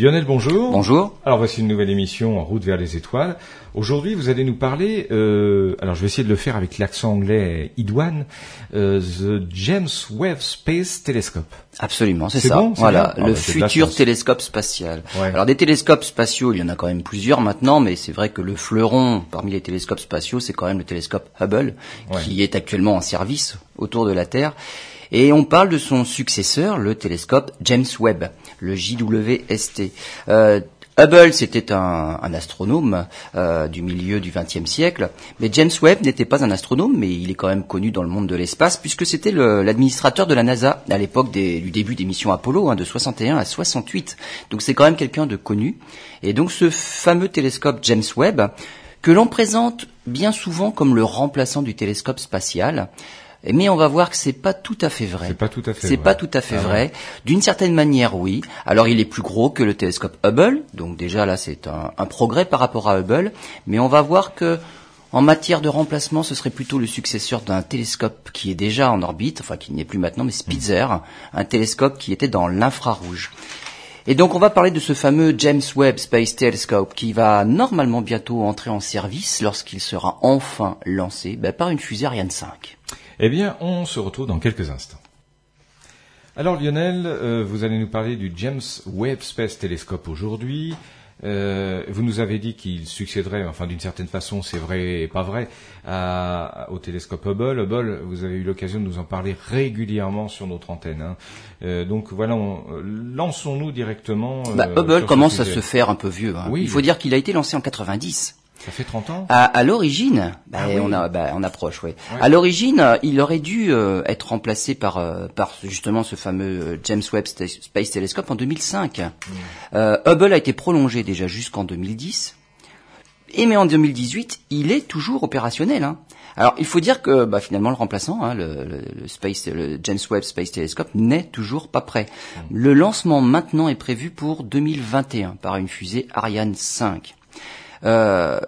Lionel, bonjour. Bonjour. Alors voici une nouvelle émission en route vers les étoiles. Aujourd'hui, vous allez nous parler, euh, alors je vais essayer de le faire avec l'accent anglais idoine, euh, The James Webb Space Telescope. Absolument, c'est ça. bon, voilà, bien Ah le bah, futur télescope spatial. Ouais. Alors des télescopes spatiaux, il y en a quand même plusieurs maintenant, mais c'est vrai que le fleuron parmi les télescopes spatiaux, c'est quand même le télescope Hubble, Ouais. qui est actuellement en service autour de la Terre. Et on parle de son successeur, le télescope James Webb, le JWST. Euh, Hubble, c'était un, un astronome euh, du milieu du XXe siècle, mais James Webb n'était pas un astronome, mais il est quand même connu dans le monde de l'espace, puisque c'était l'administrateur de la NASA à l'époque du début des missions Apollo, hein, de 61 à 68. Donc c'est quand même quelqu'un de connu. Et donc ce fameux télescope James Webb, que l'on présente bien souvent comme le remplaçant du télescope spatial, mais on va voir que c'est pas tout à fait vrai. C'est pas tout à fait C'est vrai. pas tout à fait Ah vrai. D'une certaine manière, oui. Alors, il est plus gros que le télescope Hubble, donc déjà là, c'est un, un progrès par rapport à Hubble. Mais on va voir que, en matière de remplacement, ce serait plutôt le successeur d'un télescope qui est déjà en orbite, enfin qui n'est plus maintenant, mais Spitzer, un télescope qui était dans l'infrarouge. Et donc on va parler de ce fameux James Webb Space Telescope qui va normalement bientôt entrer en service lorsqu'il sera enfin lancé ben, par une fusée Ariane 5. Eh bien, on se retrouve dans quelques instants. Alors Lionel, euh, vous allez nous parler du James Webb Space Telescope aujourd'hui. Euh, vous nous avez dit qu'il succéderait, enfin d'une certaine façon, c'est vrai et pas vrai, à- au télescope Hubble. Hubble, vous avez eu l'occasion de nous en parler régulièrement sur notre antenne. hein. Euh, donc voilà, on- lançons-nous directement. euh, Bah, Hubble ce commence à se faire un peu vieux. hein. Oui. Il faut dire qu'il a été lancé en 90. Ça fait 30 ans À, à l'origine, bah, Ah oui. on, a, bah, on approche. Ouais. À l'origine, euh, il aurait dû euh, être remplacé par, euh, par justement ce fameux euh, James Webb Space Telescope en 2005. Mm. Euh, Hubble a été prolongé déjà jusqu'en 2010. Et mais en 2018, il est toujours opérationnel. hein. Alors, il faut dire que bah, finalement, le remplaçant, hein, le, le- le Space, le James Webb Space Telescope, n'est toujours pas prêt. Le lancement maintenant est prévu pour 2021 par une fusée Ariane 5. Euh,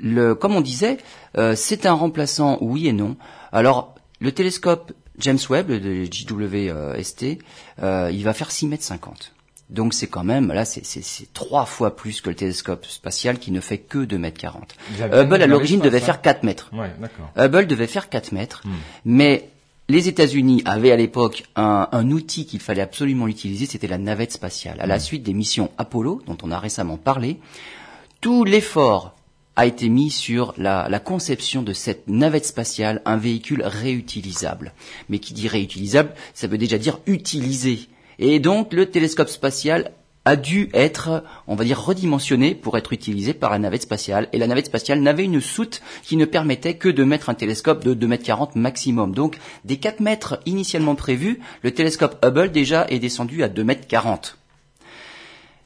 le, comme on disait, euh, c'est un remplaçant, oui et non. Alors, le télescope James Webb, le JWST, euh, il va faire 6 mètres 50. Donc c'est quand même, là, c'est- trois fois plus que le télescope spatial qui ne fait que 2 mètres 40. Vous avez Hubble, à l'origine, devait hein faire 4 mètres. Ouais, d'accord. Hubble devait faire 4 mètres, mais les États-Unis avaient à l'époque un, un outil qu'il fallait absolument utiliser, c'était la navette spatiale. À la suite des missions Apollo, dont on a récemment parlé, tout l'effort a été mis sur la, conception de cette navette spatiale, un véhicule réutilisable. Mais qui dit réutilisable, ça veut déjà dire utilisé. Et donc le télescope spatial a dû être, on va dire, redimensionné pour être utilisé par la navette spatiale. Et la navette spatiale n'avait une soute qui ne permettait que de mettre un télescope de 2 mètres 40 maximum. Donc, des 4 mètres initialement prévus, le télescope Hubble déjà est descendu à 2 mètres 40.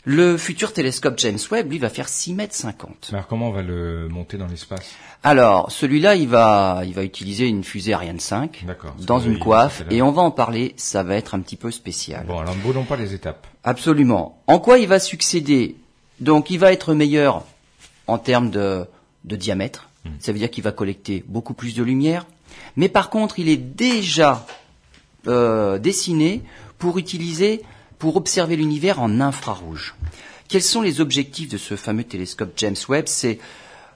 Le futur télescope James Webb, lui, va faire 6 mètres 50. Mais alors comment on va le monter dans l'espace? Alors, celui-là, il va, il va utiliser une fusée Ariane 5 D'accord. dans une coiffe, et on va en parler, ça va être un petit peu spécial. Bon, alors ne brûlons pas les étapes. Absolument. En quoi il va succéder? Donc, il va être meilleur en termes de, de diamètre. Ça veut dire qu'il va collecter beaucoup plus de lumière. Mais par contre, il est déjà euh, dessiné pour utiliser, pour observer l'univers en infrarouge. Quels sont les objectifs de ce fameux télescope James Webb? C'est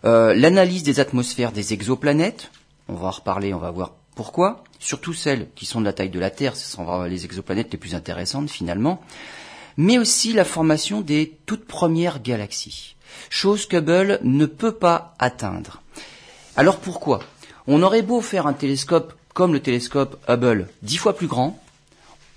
euh, l'analyse des atmosphères des exoplanètes. On va en reparler, on va voir pourquoi. Surtout celles qui sont de la taille de la Terre, ce sont les exoplanètes les plus intéressantes finalement. Mais aussi la formation des toutes premières galaxies. Chose qu'Hubble ne peut pas atteindre. Alors pourquoi? On aurait beau faire un télescope comme le télescope Hubble, dix fois plus grand,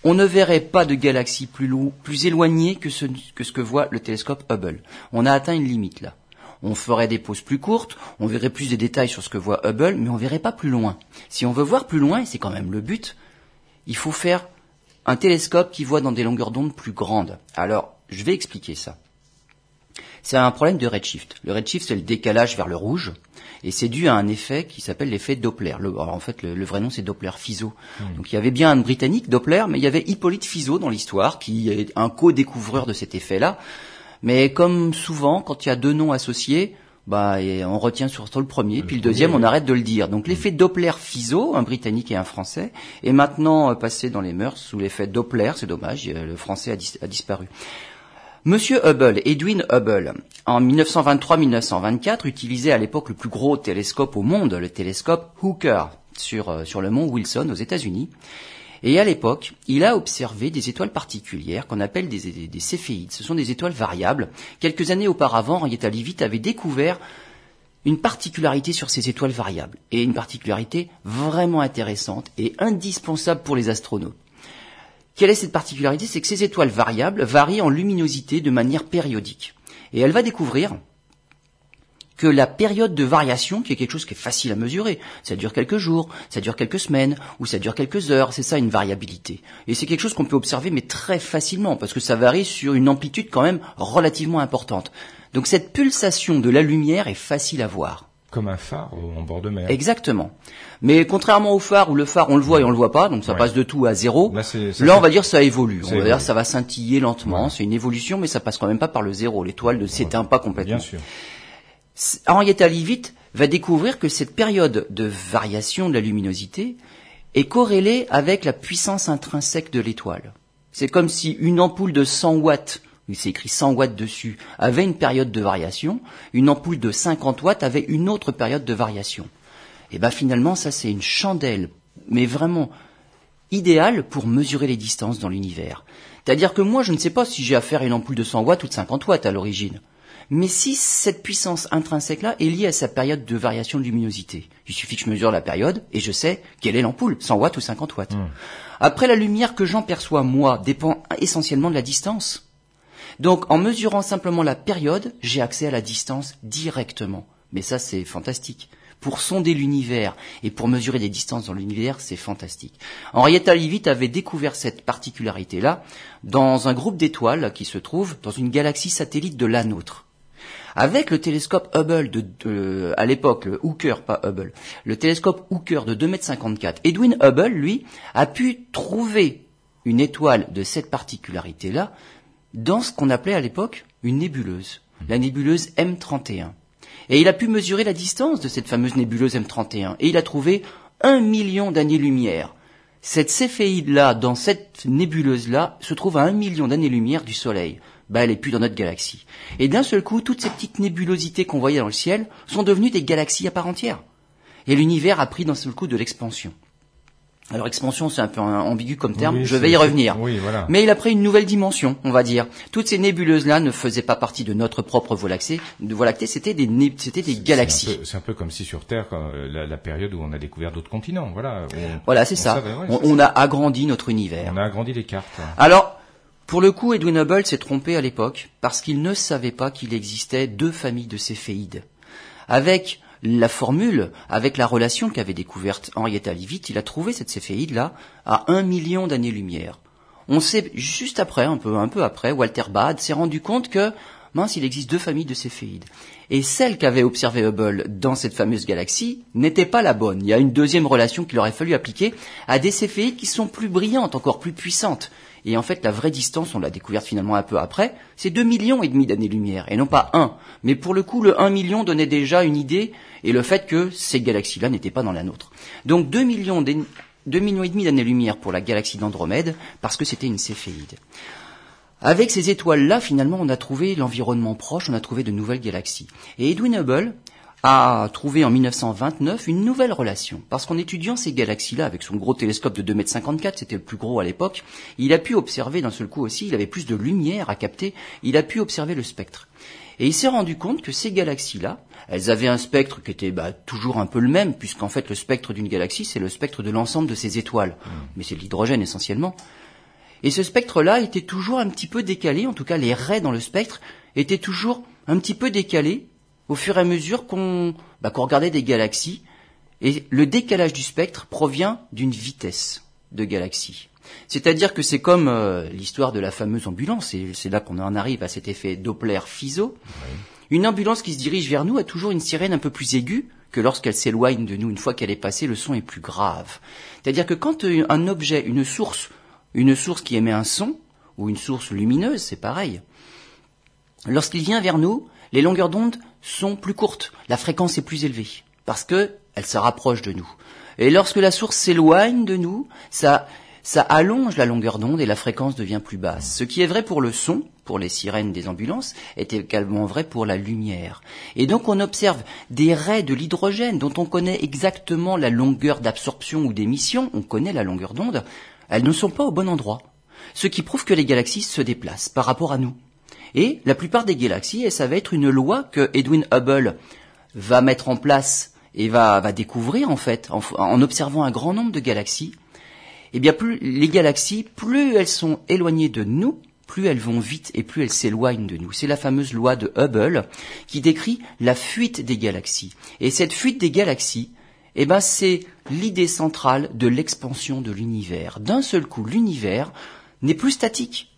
on ne verrait pas de galaxies plus, lou- plus éloignées que ce, que ce que voit le télescope Hubble. On a atteint une limite là. On ferait des pauses plus courtes, on verrait plus de détails sur ce que voit Hubble, mais on verrait pas plus loin. Si on veut voir plus loin, et c'est quand même le but, il faut faire un télescope qui voit dans des longueurs d'onde plus grandes. Alors, je vais expliquer ça. C'est un problème de redshift. Le redshift, c'est le décalage vers le rouge, et c'est dû à un effet qui s'appelle l'effet Doppler. Le- alors, en fait, le, le vrai nom, c'est Doppler-Fizeau. Donc, il y avait bien un Britannique, Doppler, mais il y avait Hippolyte Fizeau dans l'histoire, qui est un co-découvreur de cet effet-là. Mais comme souvent, quand il y a deux noms associés, bah, et on retient surtout le premier, puis le deuxième, on arrête de le dire. Donc l'effet Doppler-Fizeau, un Britannique et un Français, est maintenant euh, passé dans les mœurs sous l'effet Doppler. C'est dommage, euh, le Français a, dis- a disparu. Monsieur Hubble, Edwin Hubble, en 1923-1924, utilisait à l'époque le plus gros télescope au monde, le télescope Hooker, sur, euh, sur le mont Wilson aux États-Unis. Et à l'époque, il a observé des étoiles particulières qu'on appelle des, des, céphéides. Ce sont des étoiles variables. Quelques années auparavant, Henrietta Leavitt avait découvert une particularité sur ces étoiles variables, et une particularité vraiment intéressante et indispensable pour les astronautes. Quelle est cette particularité? C'est que ces étoiles variables varient en luminosité de manière périodique. Et elle va découvrir que la période de variation, qui est quelque chose qui est facile à mesurer, ça dure quelques jours, ça dure quelques semaines, ou ça dure quelques heures, c'est ça une variabilité. Et c'est quelque chose qu'on peut observer, mais très facilement, parce que ça varie sur une amplitude quand même relativement importante. Donc cette pulsation de la lumière est facile à voir. Comme un phare en bord de mer. Exactement. Mais contrairement au phare où le phare on le voit et on le voit pas, donc ça passe de tout à zéro. Là, on va dire ça évolue. On va dire ça va scintiller lentement. C'est une évolution, mais ça passe quand même pas par le zéro. L'étoile ne s'éteint pas complètement. Bien sûr. Henrietta Leavitt va découvrir que cette période de variation de la luminosité est corrélée avec la puissance intrinsèque de l'étoile. C'est comme si une ampoule de 100 watts il s'est écrit 100 watts dessus, avait une période de variation, une ampoule de 50 watts avait une autre période de variation. Et ben finalement, ça c'est une chandelle, mais vraiment idéale pour mesurer les distances dans l'univers. C'est-à-dire que moi, je ne sais pas si j'ai affaire à une ampoule de 100 watts ou de 50 watts à l'origine. Mais si cette puissance intrinsèque-là est liée à sa période de variation de luminosité, il suffit que je mesure la période et je sais quelle est l'ampoule, 100 watts ou 50 watts. Mmh. Après, la lumière que j'en perçois, moi, dépend essentiellement de la distance. Donc en mesurant simplement la période, j'ai accès à la distance directement. Mais ça c'est fantastique. Pour sonder l'univers et pour mesurer des distances dans l'univers, c'est fantastique. Henrietta Leavitt avait découvert cette particularité-là dans un groupe d'étoiles qui se trouve dans une galaxie satellite de la nôtre. Avec le télescope Hubble de, à l'époque, le Hooker, pas Hubble, le télescope Hooker de 2,54 m, Edwin Hubble, lui, a pu trouver une étoile de cette particularité-là dans ce qu'on appelait à l'époque une nébuleuse, la nébuleuse M31. Et il a pu mesurer la distance de cette fameuse nébuleuse M31, et il a trouvé un million d'années-lumière. Cette céphéide-là, dans cette nébuleuse-là, se trouve à un million d'années-lumière du Soleil. Ben, elle est plus dans notre galaxie. Et d'un seul coup, toutes ces petites nébulosités qu'on voyait dans le ciel sont devenues des galaxies à part entière. Et l'univers a pris d'un seul coup de l'expansion. Alors expansion, c'est un peu ambigu comme terme, je vais y revenir. Mais il a pris une nouvelle dimension, on va dire. Toutes ces nébuleuses-là ne faisaient pas partie de notre propre Voie lactée, de Voie lactée c'était des, c'était des galaxies. C'est un, peu comme si sur Terre, la, la, période où on a découvert d'autres continents, voilà. voilà, c'est ça. on, a agrandi notre univers. On a agrandi les cartes. Alors, pour le coup, Edwin Hubble s'est trompé à l'époque, parce qu'il ne savait pas qu'il existait deux familles de céphéides. Avec la formule, avec la relation qu'avait découverte Henrietta Leavitt, il a trouvé cette céphéide-là à un million d'années-lumière. On sait, juste après, un peu, un peu après, Walter Bad s'est rendu compte que, mince, il existe deux familles de céphéides. Et celle qu'avait observée Hubble dans cette fameuse galaxie n'était pas la bonne. Il y a une deuxième relation qu'il aurait fallu appliquer à des céphéides qui sont plus brillantes, encore plus puissantes. Et en fait, la vraie distance, on l'a découverte finalement un peu après, c'est deux millions et demi d'années-lumière, et non pas un. Mais pour le coup, le 1 million donnait déjà une idée, et le fait que ces galaxies-là n'étaient pas dans la nôtre. Donc deux millions, deux millions et demi d'années-lumière pour la galaxie d'Andromède, parce que c'était une céphéide. Avec ces étoiles-là, finalement, on a trouvé l'environnement proche, on a trouvé de nouvelles galaxies. Et Edwin Hubble a trouvé en 1929 une nouvelle relation. Parce qu'en étudiant ces galaxies-là, avec son gros télescope de 2,54 m, c'était le plus gros à l'époque, il a pu observer d'un seul coup aussi, il avait plus de lumière à capter, il a pu observer le spectre. Et il s'est rendu compte que ces galaxies-là, elles avaient un spectre qui était bah, toujours un peu le même, puisqu'en fait le spectre d'une galaxie, c'est le spectre de l'ensemble de ses étoiles. Mmh. Mais c'est l'hydrogène essentiellement. Et ce spectre-là était toujours un petit peu décalé, en tout cas les raies dans le spectre étaient toujours un petit peu décalées au fur et à mesure qu'on bah, regardait des galaxies. Et le décalage du spectre provient d'une vitesse de galaxie. C'est-à-dire que c'est comme euh, l'histoire de la fameuse ambulance, et c'est là qu'on en arrive à cet effet Doppler-Fizeau. Une ambulance qui se dirige vers nous a toujours une sirène un peu plus aiguë que lorsqu'elle s'éloigne de nous. Une fois qu'elle est passée, le son est plus grave. C'est-à-dire que quand euh, un objet, une source, une source qui émet un son, ou une source lumineuse, c'est pareil, lorsqu'il vient vers nous, les longueurs d'onde sont plus courtes, la fréquence est plus élevée, parce que elle se rapproche de nous. Et lorsque la source s'éloigne de nous, ça, ça allonge la longueur d'onde et la fréquence devient plus basse. Ce qui est vrai pour le son, pour les sirènes des ambulances, est également vrai pour la lumière. Et donc on observe des raies de l'hydrogène dont on connaît exactement la longueur d'absorption ou d'émission, on connaît la longueur d'onde, elles ne sont pas au bon endroit. Ce qui prouve que les galaxies se déplacent par rapport à nous. Et la plupart des galaxies, et ça va être une loi que Edwin Hubble va mettre en place et va, découvrir en fait, en, observant un grand nombre de galaxies, eh bien plus les galaxies, plus elles sont éloignées de nous, plus elles vont vite et plus elles s'éloignent de nous. C'est la fameuse loi de Hubble qui décrit la fuite des galaxies. Et cette fuite des galaxies, eh ben c'est l'idée centrale de l'expansion de l'univers. D'un seul coup, l'univers n'est plus statique.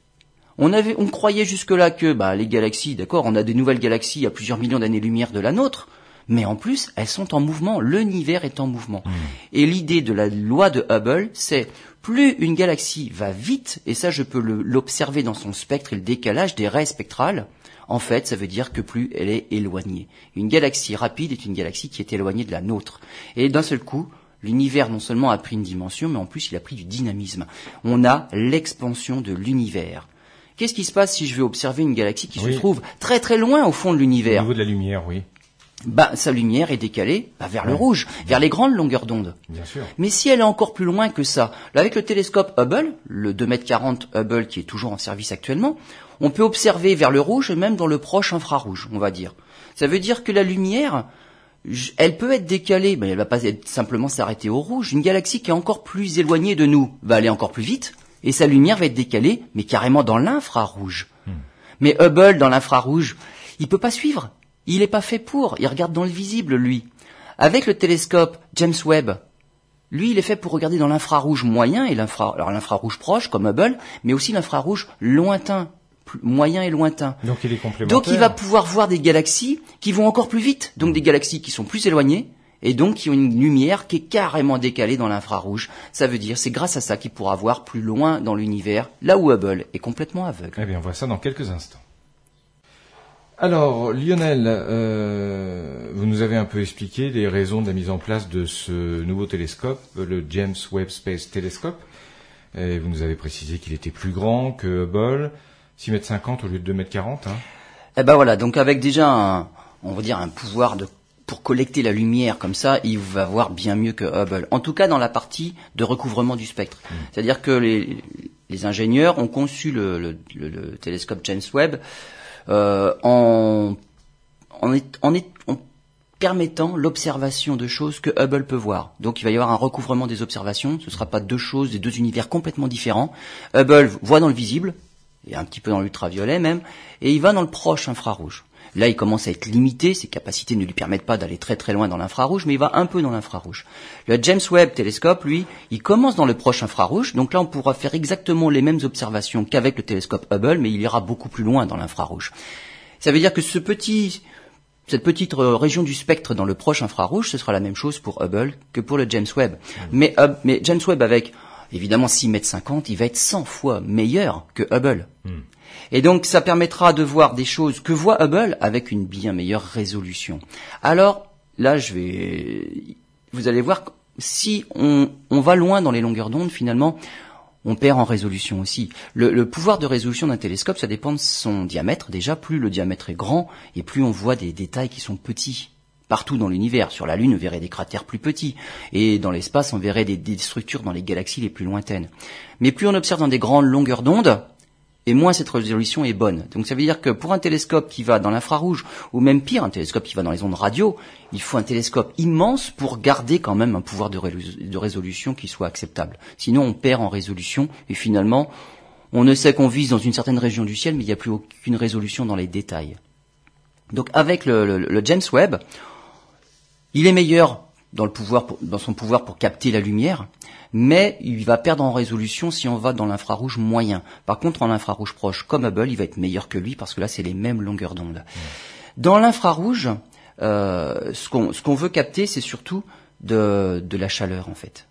On avait, on croyait jusque-là que bah, les galaxies, d'accord, on a des nouvelles galaxies à plusieurs millions d'années-lumière de la nôtre, mais en plus, elles sont en mouvement, l'univers est en mouvement. Mmh. Et l'idée de la loi de Hubble, c'est plus une galaxie va vite, et ça je peux l'observer dans son spectre et le décalage des raies spectrales, en fait, ça veut dire que plus elle est éloignée. Une galaxie rapide est une galaxie qui est éloignée de la nôtre. Et d'un seul coup, l'univers non seulement a pris une dimension, mais en plus il a pris du dynamisme. On a l'expansion de l'univers. Qu'est-ce qui se passe si je vais observer une galaxie qui Oui. se trouve très très loin au fond de Au l'univers niveau de la lumière, oui, bah, sa lumière est décalée bah, vers le rouge, vers les grandes longueurs d'onde. bien sûr. Mais si elle est encore plus loin que ça, là, avec le télescope Hubble, le 2m40 Hubble qui est toujours en service actuellement, on peut observer vers le rouge et même dans le proche infrarouge, on va dire. Ça veut dire que la lumière, elle peut être décalée, mais elle va pas être simplement s'arrêter au rouge. Une galaxie qui est encore plus éloignée de nous va aller encore plus vite, et sa lumière va être décalée, mais carrément dans l'infrarouge. Mais Hubble, dans l'infrarouge, il peut pas suivre. Il n'est pas fait pour. Il regarde dans le visible, lui. Avec le télescope James Webb, lui, il est fait pour regarder dans l'infrarouge moyen et l'infrarouge proche, comme Hubble, mais aussi l'infrarouge lointain, moyen et lointain. Donc il est complémentaire. Donc il va pouvoir voir des galaxies qui vont encore plus vite, donc des galaxies qui sont plus éloignées, et donc qui ont une lumière qui est carrément décalée dans l'infrarouge. Ça veut dire, c'est grâce à ça qu'il pourra voir plus loin dans l'univers, là où Hubble est complètement aveugle. Eh bien, on voit ça dans quelques instants. Alors, Lionel, euh, vous nous avez un peu expliqué les raisons de la mise en place de ce nouveau télescope, le James Webb Space Telescope. Et vous nous avez précisé qu'il était plus grand que Hubble, 6 mètres 50 au lieu de 2 mètres 40. Hein. Eh ben voilà, donc avec déjà un, on va dire un pouvoir de pour collecter la lumière comme ça, il va voir bien mieux que Hubble. En tout cas, dans la partie de recouvrement du spectre. C'est-à-dire que les, les ingénieurs ont conçu le, le- le- le télescope James Webb euh, en, en, est- en est- en permettant l'observation de choses que Hubble peut voir. Donc il va y avoir un recouvrement des observations, ce ne sera pas deux choses, des deux univers complètement différents. Hubble voit dans le visible, et un petit peu dans l'ultraviolet même, et il va dans le proche infrarouge. Là, il commence à être limité, ses capacités ne lui permettent pas d'aller très très loin dans l'infrarouge, mais il va un peu dans l'infrarouge. Le James Webb télescope, lui, il commence dans le proche infrarouge, donc là on pourra faire exactement les mêmes observations qu'avec le télescope Hubble, mais il ira beaucoup plus loin dans l'infrarouge. Ça veut dire que ce petit, cette petite euh, région du spectre dans le proche infrarouge, ce sera la même chose pour Hubble que pour le James Webb. Mais, Hub- mais James Webb avec évidemment 6 mètres 50, il va être 100 fois meilleur que Hubble. Et donc ça permettra de voir des choses que voit Hubble avec une bien meilleure résolution. Alors là, je vais, vous allez voir, si on, va loin dans les longueurs d'onde, finalement, on perd en résolution aussi. Le, le pouvoir de résolution d'un télescope, ça dépend de son diamètre. Déjà, plus le diamètre est grand, et plus on voit des détails qui sont petits. Partout dans l'univers, sur la Lune, on verrait des cratères plus petits, et dans l'espace, on verrait des, des structures dans les galaxies les plus lointaines. Mais plus on observe dans des grandes longueurs d'onde, et moins cette résolution est bonne. Donc ça veut dire que pour un télescope qui va dans l'infrarouge, ou même pire, un télescope qui va dans les ondes radio, il faut un télescope immense pour garder quand même un pouvoir de, rés- de résolution qui soit acceptable. Sinon on perd en résolution, et finalement on ne sait qu'on vise dans une certaine région du ciel, mais il n'y a plus aucune résolution dans les détails. Donc avec le James Webb, il est meilleur dans, le pouvoir pour- dans son pouvoir pour capter la lumière, mais il va perdre en résolution si on va dans l'infrarouge moyen. Par contre, en infrarouge proche, comme Hubble, il va être meilleur que lui parce que là, c'est les mêmes longueurs d'onde. Dans l'infrarouge, euh, ce qu'on ce qu'on veut capter, c'est surtout de, de la chaleur, en fait.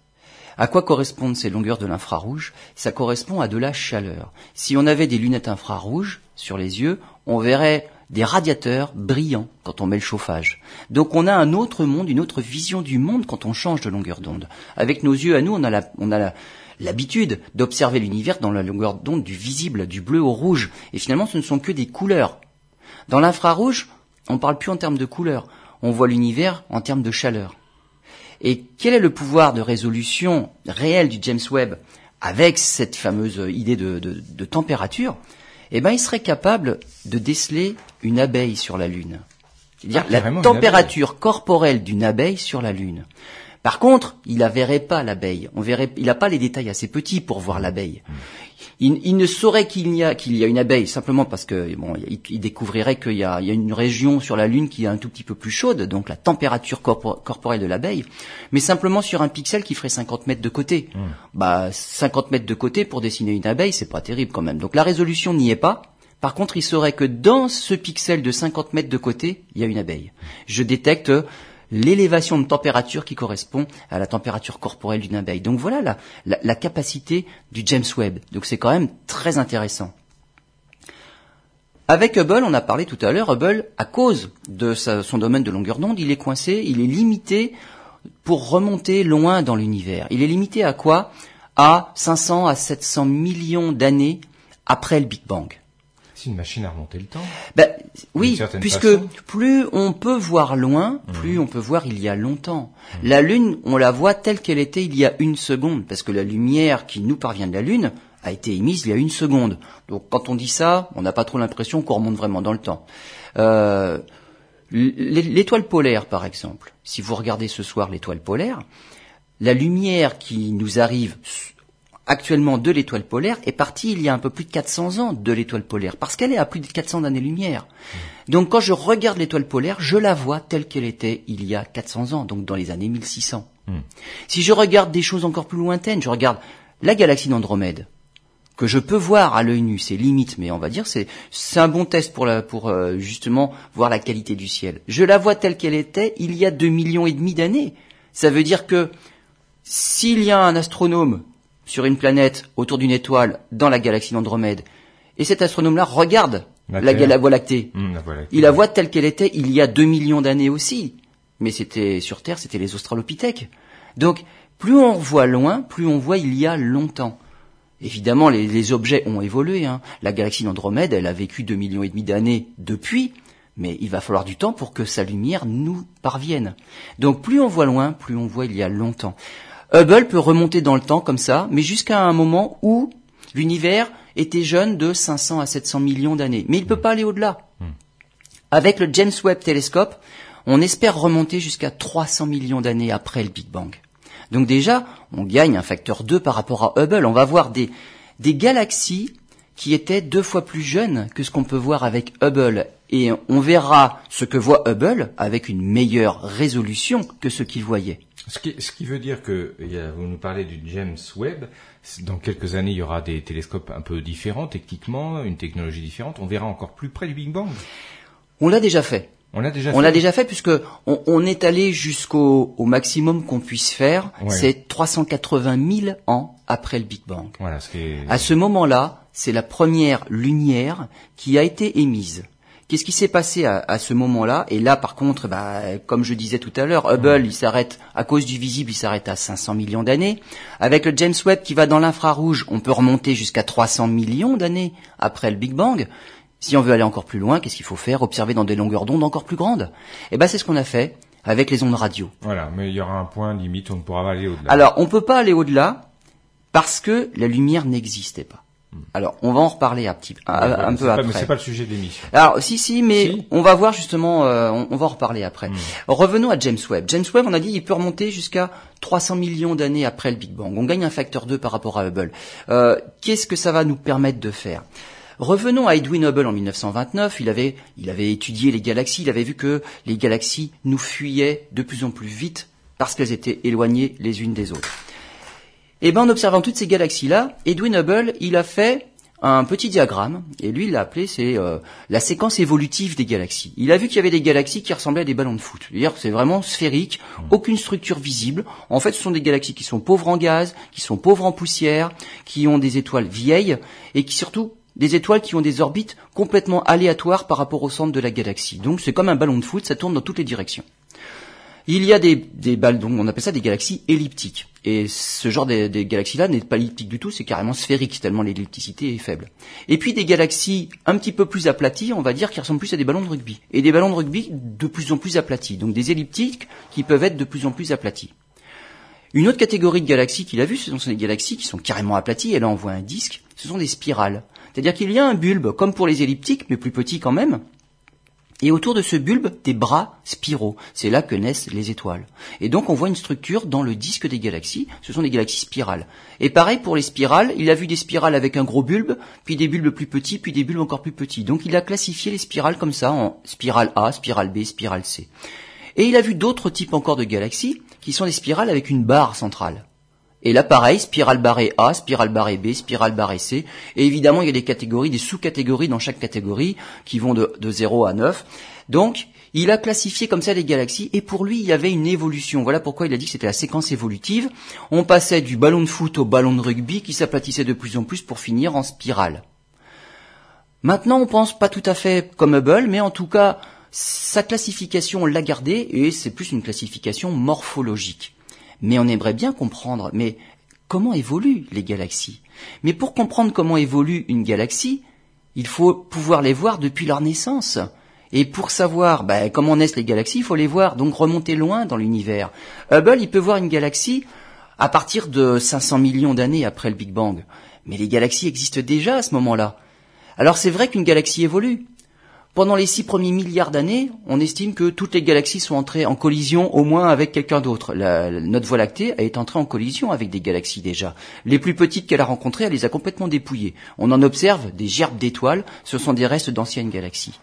À quoi correspondent ces longueurs de l'infrarouge? Ça correspond à de la chaleur. Si on avait des lunettes infrarouges sur les yeux, on verrait des radiateurs brillants quand on met le chauffage. Donc on a un autre monde, une autre vision du monde quand on change de longueur d'onde. Avec nos yeux à nous, on a l'habitude d'observer l'univers dans la longueur d'onde du visible, du bleu au rouge. Et finalement, ce ne sont que des couleurs. Dans l'infrarouge, on parle plus en termes de couleurs. On voit l'univers en termes de chaleur. Et quel est le pouvoir de résolution réel du James Webb avec cette fameuse idée de température? Eh ben, il serait capable de déceler une abeille sur la Lune. C'est-à-dire Ah, la température corporelle d'une abeille sur la Lune. Par contre, il ne verrait pas l'abeille. On verrait, il n'a pas les détails assez petits pour voir l'abeille. Il, il, ne saurait qu'il y a qu'il y a une abeille simplement parce que bon, il, il découvrirait qu'il y a, il y a une région sur la Lune qui est un tout petit peu plus chaude, donc la température corpo corporelle de l'abeille, mais simplement sur un pixel qui ferait 50 mètres de côté. Mmh. Bah 50 mètres de côté pour dessiner une abeille, c'est pas terrible quand même. Donc la résolution n'y est pas. Par contre, il saurait que dans ce pixel de 50 mètres de côté, il y a une abeille. Je détecte l'élévation de température qui correspond à la température corporelle d'une abeille. Donc voilà la, la, capacité du James Webb. Donc c'est quand même très intéressant. Avec Hubble, on a parlé tout à l'heure, Hubble, à cause de son domaine de longueur d'onde, il est coincé, il est limité pour remonter loin dans l'univers. Il est limité à quoi? À 500 à 700 millions d'années après le Big Bang. C'est une machine à remonter le temps. Ben, oui, puisque façon. plus on peut voir loin, plus mmh. on peut voir il y a longtemps. Mmh. La Lune, on la voit telle qu'elle était il y a une seconde, parce que la lumière qui nous parvient de la Lune a été émise il y a une seconde. Donc quand on dit ça, on n'a pas trop l'impression qu'on remonte vraiment dans le temps. Euh, l'étoile polaire, par exemple, si vous regardez ce soir l'étoile polaire, la lumière qui nous arrive actuellement de l'étoile polaire est partie il y a un peu plus de 400 ans de l'étoile polaire, parce qu'elle est à plus de 400 années-lumière. Donc quand je regarde l'étoile polaire, je la vois telle qu'elle était il y a 400 ans, donc dans les années 1600. Mmh. Si je regarde des choses encore plus lointaines, je regarde la galaxie d'Andromède, que je peux voir à l'œil nu, c'est limite, mais on va dire c'est c'est un bon test pour la, pour euh, justement voir la qualité du ciel. Je la vois telle qu'elle était il y a deux millions et demi d'années. Ça veut dire que s'il y a un astronome sur une planète autour d'une étoile dans la galaxie d'Andromède, et cet astronome-là regarde la, la, la, Voie lactée. Mmh, la Voie lactée. Il la voit telle qu'elle était il y a deux millions d'années aussi. Mais c'était sur Terre, c'était les Australopithèques. Donc, plus on voit loin, plus on voit il y a longtemps. Évidemment, les, les objets ont évolué. Hein. La galaxie d'Andromède, elle a vécu deux millions et demi d'années depuis, mais il va falloir du temps pour que sa lumière nous parvienne. Donc, plus on voit loin, plus on voit il y a longtemps. Hubble peut remonter dans le temps comme ça, mais jusqu'à un moment où l'univers était jeune de 500 à 700 millions d'années. Mais il ne peut pas aller au-delà. Avec le James Webb Telescope, on espère remonter jusqu'à 300 millions d'années après le Big Bang. Donc déjà, on gagne un facteur 2 par rapport à Hubble. On va voir des, des galaxies qui étaient deux fois plus jeunes que ce qu'on peut voir avec Hubble. Et on verra ce que voit Hubble avec une meilleure résolution que ce qu'il voyait. Ce qui, ce qui, veut dire que vous nous parlez du James Webb. Dans quelques années, il y aura des télescopes un peu différents techniquement, une technologie différente. On verra encore plus près du Big Bang. On l'a déjà fait. On l'a déjà on l'a déjà fait puisque on, on est allé jusqu'au au maximum qu'on puisse faire. Ouais. C'est 380 000 ans après le Big Bang. Voilà, ce qui est... À ce moment-là, c'est la première lumière qui a été émise. Qu'est-ce qui s'est passé à, à ce moment-là? Et là, par contre, bah, comme je disais tout à l'heure, Hubble, mmh. il s'arrête à cause du visible, il s'arrête à 500 millions d'années. Avec le James Webb qui va dans l'infrarouge, on peut remonter jusqu'à 300 millions d'années après le Big Bang. Si on veut aller encore plus loin, qu'est-ce qu'il faut faire? Observer dans des longueurs d'onde encore plus grandes. Et ben, c'est ce qu'on a fait avec les ondes radio. Voilà, mais il y aura un point limite, on ne pourra pas aller au-delà. Alors, on peut pas aller au-delà parce que la lumière n'existait pas. Alors, on va en reparler un petit, un, peu pas, après. Mais c'est pas le sujet de l'émission. Alors, si, si, mais Si. on va voir justement, euh, on, on va en reparler après. Hmm. Revenons à James Webb. James Webb, on a dit, il peut remonter jusqu'à 300 millions d'années après le Big Bang. On gagne un facteur 2 par rapport à Hubble. Euh, Qu'est-ce que ça va nous permettre de faire? Revenons à Edwin Hubble en 1929. Il avait, il avait étudié les galaxies. Il avait vu que les galaxies nous fuyaient de plus en plus vite parce qu'elles étaient éloignées les unes des autres. Et ben, en observant toutes ces galaxies-là, Edwin Hubble, il a fait un petit diagramme, et lui il l'a appelé c'est euh, la séquence évolutive des galaxies. Il a vu qu'il y avait des galaxies qui ressemblaient à des ballons de foot. C'est vraiment sphérique, aucune structure visible. En fait, ce sont des galaxies qui sont pauvres en gaz, qui sont pauvres en poussière, qui ont des étoiles vieilles, et qui surtout des étoiles qui ont des orbites complètement aléatoires par rapport au centre de la galaxie. Donc c'est comme un ballon de foot, ça tourne dans toutes les directions. Il y a des, des balles, donc on appelle ça des galaxies elliptiques. Et ce genre de, des galaxies-là n'est pas elliptique du tout, c'est carrément sphérique, tellement l'ellipticité est faible. Et puis des galaxies un petit peu plus aplaties, on va dire, qui ressemblent plus à des ballons de rugby. Et des ballons de rugby de plus en plus aplatis. Donc des elliptiques qui peuvent être de plus en plus aplatis. Une autre catégorie de galaxies qu'il a vues, ce sont des galaxies qui sont carrément aplaties, et là on voit un disque, ce sont des spirales. C'est-à-dire qu'il y a un bulbe, comme pour les elliptiques, mais plus petit quand même, et autour de ce bulbe, des bras spiraux. C'est là que naissent les étoiles. Et donc on voit une structure dans le disque des galaxies. Ce sont des galaxies spirales. Et pareil pour les spirales, il a vu des spirales avec un gros bulbe, puis des bulbes plus petits, puis des bulbes encore plus petits. Donc il a classifié les spirales comme ça en spirale A, spirale B, spirale C. Et il a vu d'autres types encore de galaxies qui sont des spirales avec une barre centrale. Et là, pareil, spirale barrée A, spirale barrée B, spirale barrée C. Et évidemment, il y a des catégories, des sous-catégories dans chaque catégorie qui vont de, de 0 à 9. Donc, il a classifié comme ça les galaxies et pour lui, il y avait une évolution. Voilà pourquoi il a dit que c'était la séquence évolutive. On passait du ballon de foot au ballon de rugby qui s'aplatissait de plus en plus pour finir en spirale. Maintenant, on pense pas tout à fait comme Hubble, mais en tout cas, sa classification, on l'a gardée et c'est plus une classification morphologique. Mais on aimerait bien comprendre, mais comment évoluent les galaxies? Mais pour comprendre comment évolue une galaxie, il faut pouvoir les voir depuis leur naissance. Et pour savoir ben, comment naissent les galaxies, il faut les voir, donc remonter loin dans l'univers. Hubble, il peut voir une galaxie à partir de 500 millions d'années après le Big Bang. Mais les galaxies existent déjà à ce moment-là. Alors c'est vrai qu'une galaxie évolue. Pendant les six premiers milliards d'années, on estime que toutes les galaxies sont entrées en collision au moins avec quelqu'un d'autre. notre Voie lactée est entrée en collision avec des galaxies déjà. Les plus petites qu'elle a rencontrées, elle les a complètement dépouillées. On en observe des gerbes d'étoiles, ce sont des restes d'anciennes galaxies.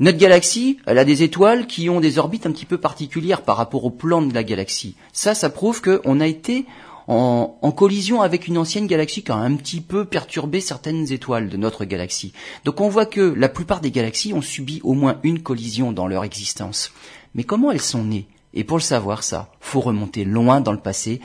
Notre galaxie, elle a des étoiles qui ont des orbites un petit peu particulières par rapport au plan de la galaxie. Ça, ça prouve qu'on a été en, collision avec une ancienne galaxie qui a un petit peu perturbé certaines étoiles de notre galaxie. Donc on voit que la plupart des galaxies ont subi au moins une collision dans leur existence. Mais comment elles sont nées? Et pour le savoir, ça, faut remonter loin dans le passé.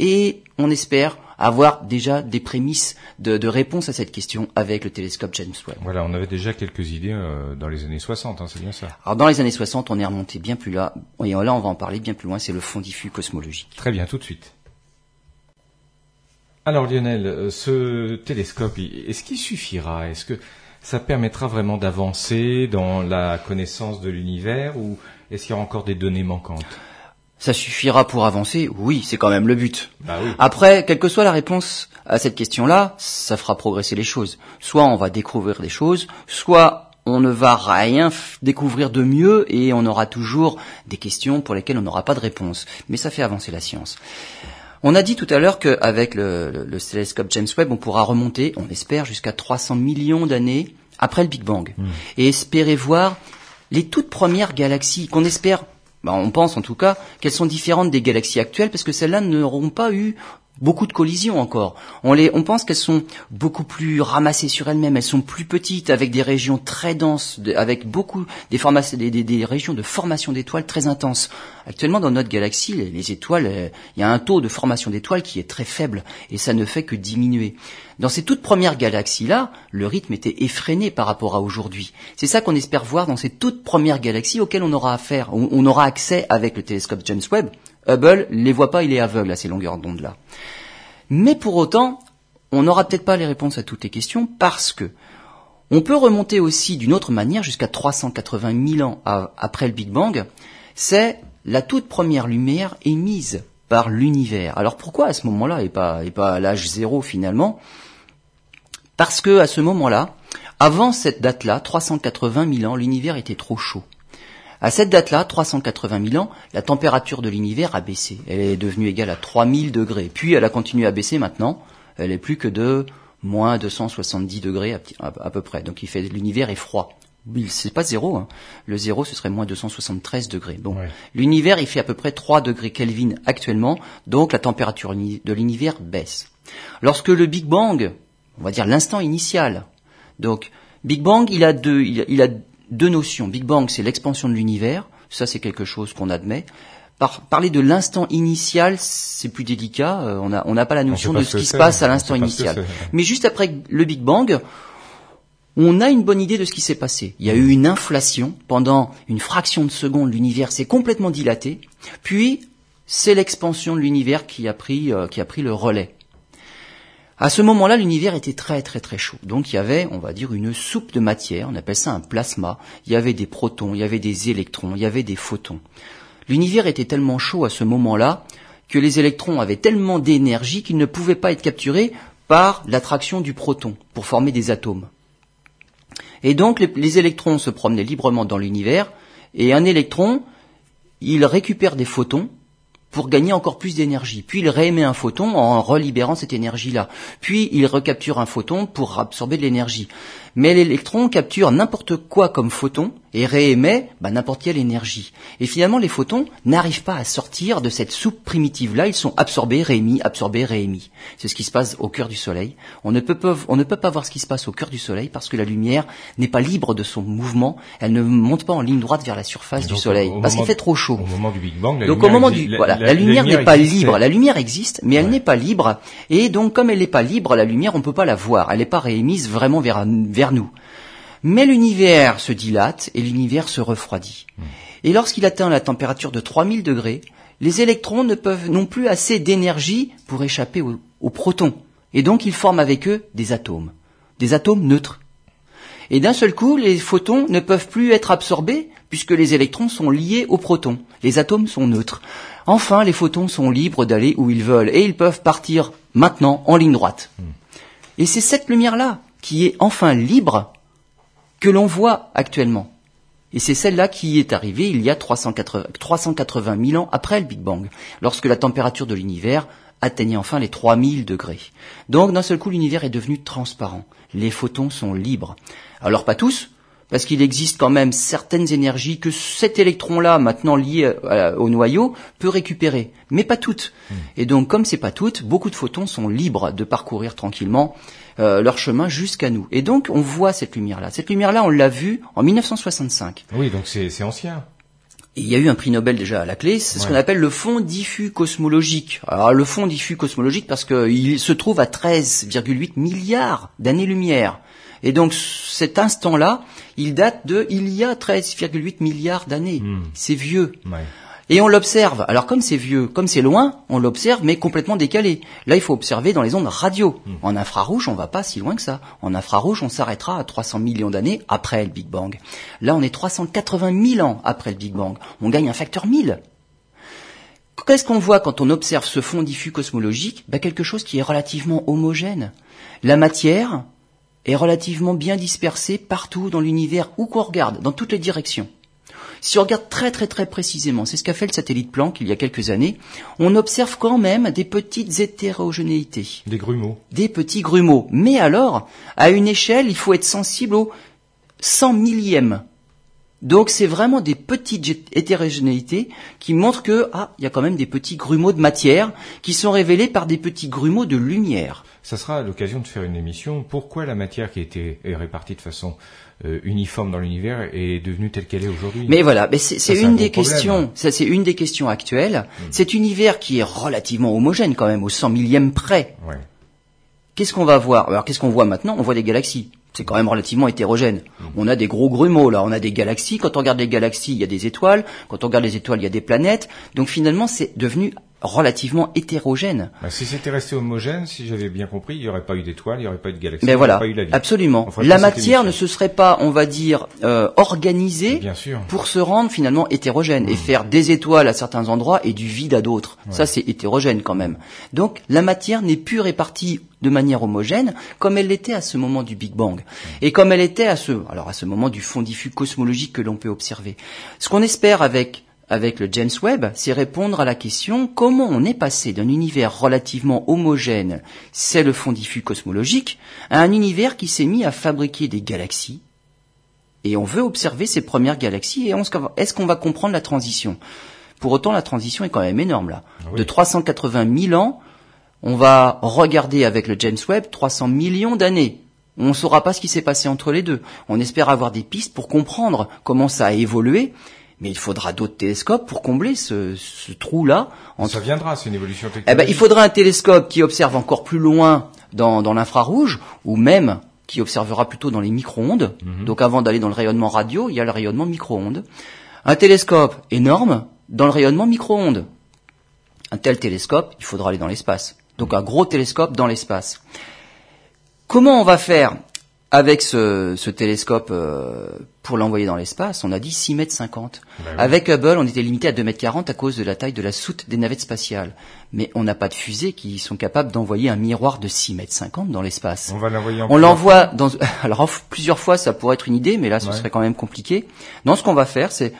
Et on espère avoir déjà des prémices de, de réponse à cette question avec le télescope James Webb. Voilà, on avait déjà quelques idées euh, dans les années 60, hein, c'est bien ça. Alors dans les années 60, on est remonté bien plus là, et là on va en parler bien plus loin, c'est le fond diffus cosmologique. Très bien, tout de suite. Alors Lionel, euh, ce télescope, est-ce qu'il suffira? Est-ce que ça permettra vraiment d'avancer dans la connaissance de l'univers ou est-ce qu'il y aura encore des données manquantes? Ça suffira pour avancer? Oui, c'est quand même le but. Bah oui. Après, quelle que soit la réponse à cette question-là, ça fera progresser les choses. Soit on va découvrir des choses, soit on ne va rien découvrir de mieux et on aura toujours des questions pour lesquelles on n'aura pas de réponse. Mais ça fait avancer la science. On a dit tout à l'heure qu'avec le, télescope James Webb, on pourra remonter, on espère, jusqu'à 300 millions d'années après le Big Bang. Hmm. Et espérer voir les toutes premières galaxies qu'on espère ben, on pense en tout cas qu'elles sont différentes des galaxies actuelles parce que celles-là n'auront pas eu beaucoup de collisions encore. On, les, on pense qu'elles sont beaucoup plus ramassées sur elles-mêmes, elles sont plus petites, avec des régions très denses, avec beaucoup des, régions de formation d'étoiles très intenses. Actuellement, dans notre galaxie, les, étoiles, euh, il y a un taux de formation d'étoiles qui est très faible, et ça ne fait que diminuer. Dans ces toutes premières galaxies-là, le rythme était effréné par rapport à aujourd'hui. C'est ça qu'on espère voir dans ces toutes premières galaxies auxquelles on aura affaire, on aura accès avec le télescope James Webb, Hubble les voit pas, il est aveugle à ces longueurs d'onde là. Mais pour autant, on n'aura peut-être pas les réponses à toutes les questions parce que on peut remonter aussi d'une autre manière jusqu'à 380 000 ans après le Big Bang. C'est la toute première lumière émise par l'univers. Alors pourquoi à ce moment-là et pas, et pas à l'âge zéro finalement? Parce que à ce moment-là, avant cette date-là, 380 000 ans, l'univers était trop chaud. À cette date-là, 380 000 ans, la température de l'univers a baissé. Elle est devenue égale à 3000 degrés. Puis elle a continué à baisser maintenant. Elle est plus que de moins 270 degrés à, peu près. Donc il fait l'univers est froid. C'est pas zéro. Hein. Le zéro, ce serait moins 273 degrés. Bon, l'univers, il fait à peu près 3 degrés Kelvin actuellement. Donc la température de l'univers baisse. Lorsque le Big Bang, on va dire l'instant initial, donc Big Bang, il a deux, il a deux notions. Big Bang, c'est l'expansion de l'univers. Ça, c'est quelque chose qu'on admet. parler de l'instant initial, c'est plus délicat. Euh, on n'a on pas la notion de ce, qui se passe à l'instant initial. Mais juste après le Big Bang, on a une bonne idée de ce qui s'est passé. Il y a eu une inflation. Pendant une fraction de seconde, l'univers s'est complètement dilaté. Puis, c'est l'expansion de l'univers qui a pris, euh, qui a pris le relais. À ce moment-là, l'univers était très très très chaud. Donc il y avait, on va dire, une soupe de matière, on appelle ça un plasma. Il y avait des protons, il y avait des électrons, il y avait des photons. L'univers était tellement chaud à ce moment-là que les électrons avaient tellement d'énergie qu'ils ne pouvaient pas être capturés par l'attraction du proton pour former des atomes. Et donc les, électrons se promenaient librement dans l'univers, et un électron, il récupère des photons, pour gagner encore plus d'énergie. Puis il réémet un photon en relibérant cette énergie-là. Puis il recapture un photon pour absorber de l'énergie. Mais l'électron capture n'importe quoi comme photon et réémet bah, n'importe quelle énergie. Et finalement, les photons n'arrivent pas à sortir de cette soupe primitive-là. Ils sont absorbés, réémis, absorbés, réémis. C'est ce qui se passe au cœur du Soleil. On ne, peut, on ne peut pas voir ce qui se passe au cœur du Soleil parce que la lumière n'est pas libre de son mouvement. Elle ne monte pas en ligne droite vers la surface du Soleil parce qu'il fait trop chaud. Au moment du Big Bang, la donc lumière au moment du la- voilà, la- la, lumière n'est pas existait. libre. La lumière existe, mais elle Ouais. n'est pas libre. Et donc comme elle n'est pas libre, la lumière on peut pas la voir. Elle n'est pas réémise vraiment vers vers nous. Mais l'univers se dilate et l'univers se refroidit. Et lorsqu'il atteint la température de 3000 degrés, les électrons ne peuvent non plus assez d'énergie pour échapper aux, aux protons. Et donc ils forment avec eux des atomes. Des atomes neutres. Et d'un seul coup, les photons ne peuvent plus être absorbés puisque les électrons sont liés aux protons. Les atomes sont neutres. Enfin, les photons sont libres d'aller où ils veulent et ils peuvent partir maintenant en ligne droite. Et c'est cette lumière-là qui est enfin libre que l'on voit actuellement. Et c'est celle-là qui est arrivée il y a 380, 380 000 ans après le Big Bang, lorsque la température de l'univers atteignait enfin les 3000 degrés. Donc d'un seul coup l'univers est devenu transparent. Les photons sont libres. Alors pas tous, parce qu'il existe quand même certaines énergies que cet électron-là, maintenant lié euh, au noyau, peut récupérer, mais pas toutes. Et donc, comme c'est pas toutes, beaucoup de photons sont libres de parcourir tranquillement euh, leur chemin jusqu'à nous. Et donc, on voit cette lumière-là. Cette lumière-là, on l'a vue en 1965. Oui, donc c'est c'est ancien. Et il y a eu un prix Nobel déjà à la clé, c'est ce Ouais. qu'on appelle le fond diffus cosmologique. Alors le fond diffus cosmologique parce qu'il se trouve à 13,8 milliards d'années-lumière. Et donc cet instant-là, il date de il y a 13,8 milliards d'années. Hmm. C'est vieux. Ouais. Et on l'observe. Alors comme c'est vieux, comme c'est loin, on l'observe mais complètement décalé. Là, il faut observer dans les ondes radio. En infrarouge, on va pas si loin que ça. En infrarouge, on s'arrêtera à 300 millions d'années après le Big Bang. Là, on est 380 000 ans après le Big Bang. On gagne un facteur 1000. Qu'est-ce qu'on voit quand on observe ce fond diffus cosmologique? Ben, Quelque chose qui est relativement homogène. La matière est relativement bien dispersée partout dans l'univers, où qu'on regarde, dans toutes les directions. Si on regarde très très très précisément, c'est ce qu'a fait le satellite Planck il y a quelques années, on observe quand même des petites hétérogénéités, Des grumeaux. des petits grumeaux. Mais alors, à une échelle, il faut être sensible au 100 millième. Donc c'est vraiment des petites gé- hétérogénéités qui montrent que ah, il y a quand même des petits grumeaux de matière qui sont révélés par des petits grumeaux de lumière. Ça sera l'occasion de faire une émission. Pourquoi la matière qui était est répartie de façon euh, uniforme dans l'univers est devenue telle qu'elle est aujourd'hui Mais voilà, mais c'est c'est c'est un une des problème. Hmm. questions. Ça, c'est une des questions actuelles. Cet univers qui est relativement homogène quand même, au 100 millième près. Ouais. Qu'est-ce qu'on va voir? Alors qu'est-ce qu'on voit maintenant? On voit des galaxies. C'est quand même relativement hétérogène. On a des gros grumeaux là, on a des galaxies. Quand on regarde les galaxies, il y a des étoiles. Quand on regarde les étoiles, il y a des planètes. Donc finalement, c'est devenu relativement hétérogène. Bah, si c'était resté homogène, si j'avais bien compris, il n'y aurait pas eu d'étoiles, il n'y aurait pas eu de galaxies, il n'y aurait voilà, pas eu la vie. absolument. La matière ne se serait pas, on va dire, euh, organisée Bien sûr. pour se rendre finalement hétérogène et faire des étoiles à certains endroits et du vide à d'autres. Ça, c'est hétérogène quand même. Donc, la matière n'est plus répartie de manière homogène comme elle l'était à ce moment du Big Bang et comme elle était à ce, alors à ce moment du fond diffus cosmologique que l'on peut observer. Ce qu'on espère avec avec le James Webb, c'est répondre à la question comment on est passé d'un univers relativement homogène, c'est le fond diffus cosmologique, à un univers qui s'est mis à fabriquer des galaxies, et on veut observer ces premières galaxies, et est-ce qu'on va comprendre la transition? Pour autant, la transition est quand même énorme là. Ah oui. De 380 000 ans, on va regarder avec le James Webb 300 millions d'années. On ne saura pas ce qui s'est passé entre les deux. On espère avoir des pistes pour comprendre comment ça a évolué, mais il faudra d'autres télescopes pour combler ce, ce trou-là. entre- Ça viendra, c'est une évolution technologique. Eh ben, il faudra un télescope qui observe encore plus loin dans, dans l'infrarouge, ou même qui observera plutôt dans les micro-ondes. Mhm. Donc avant d'aller dans le rayonnement radio, il y a le rayonnement micro-ondes. Un télescope énorme dans le rayonnement micro-ondes. Un tel télescope, il faudra aller dans l'espace. Donc un gros télescope dans l'espace. Comment on va faire avec ce, ce télescope euh, pour l'envoyer dans l'espace On a dit 6 mètres 50. Ben oui. Avec Hubble, on était limité à 2 mètres 40 à cause de la taille de la soute des navettes spatiales. Mais on n'a pas de fusées qui sont capables d'envoyer un miroir de 6 mètres 50 dans l'espace. On va l'envoyer en On l'envoie dans, alors en- plusieurs fois, ça pourrait être une idée, mais là, ce Ouais. serait quand même compliqué. Non, ce qu'on va faire, c'est,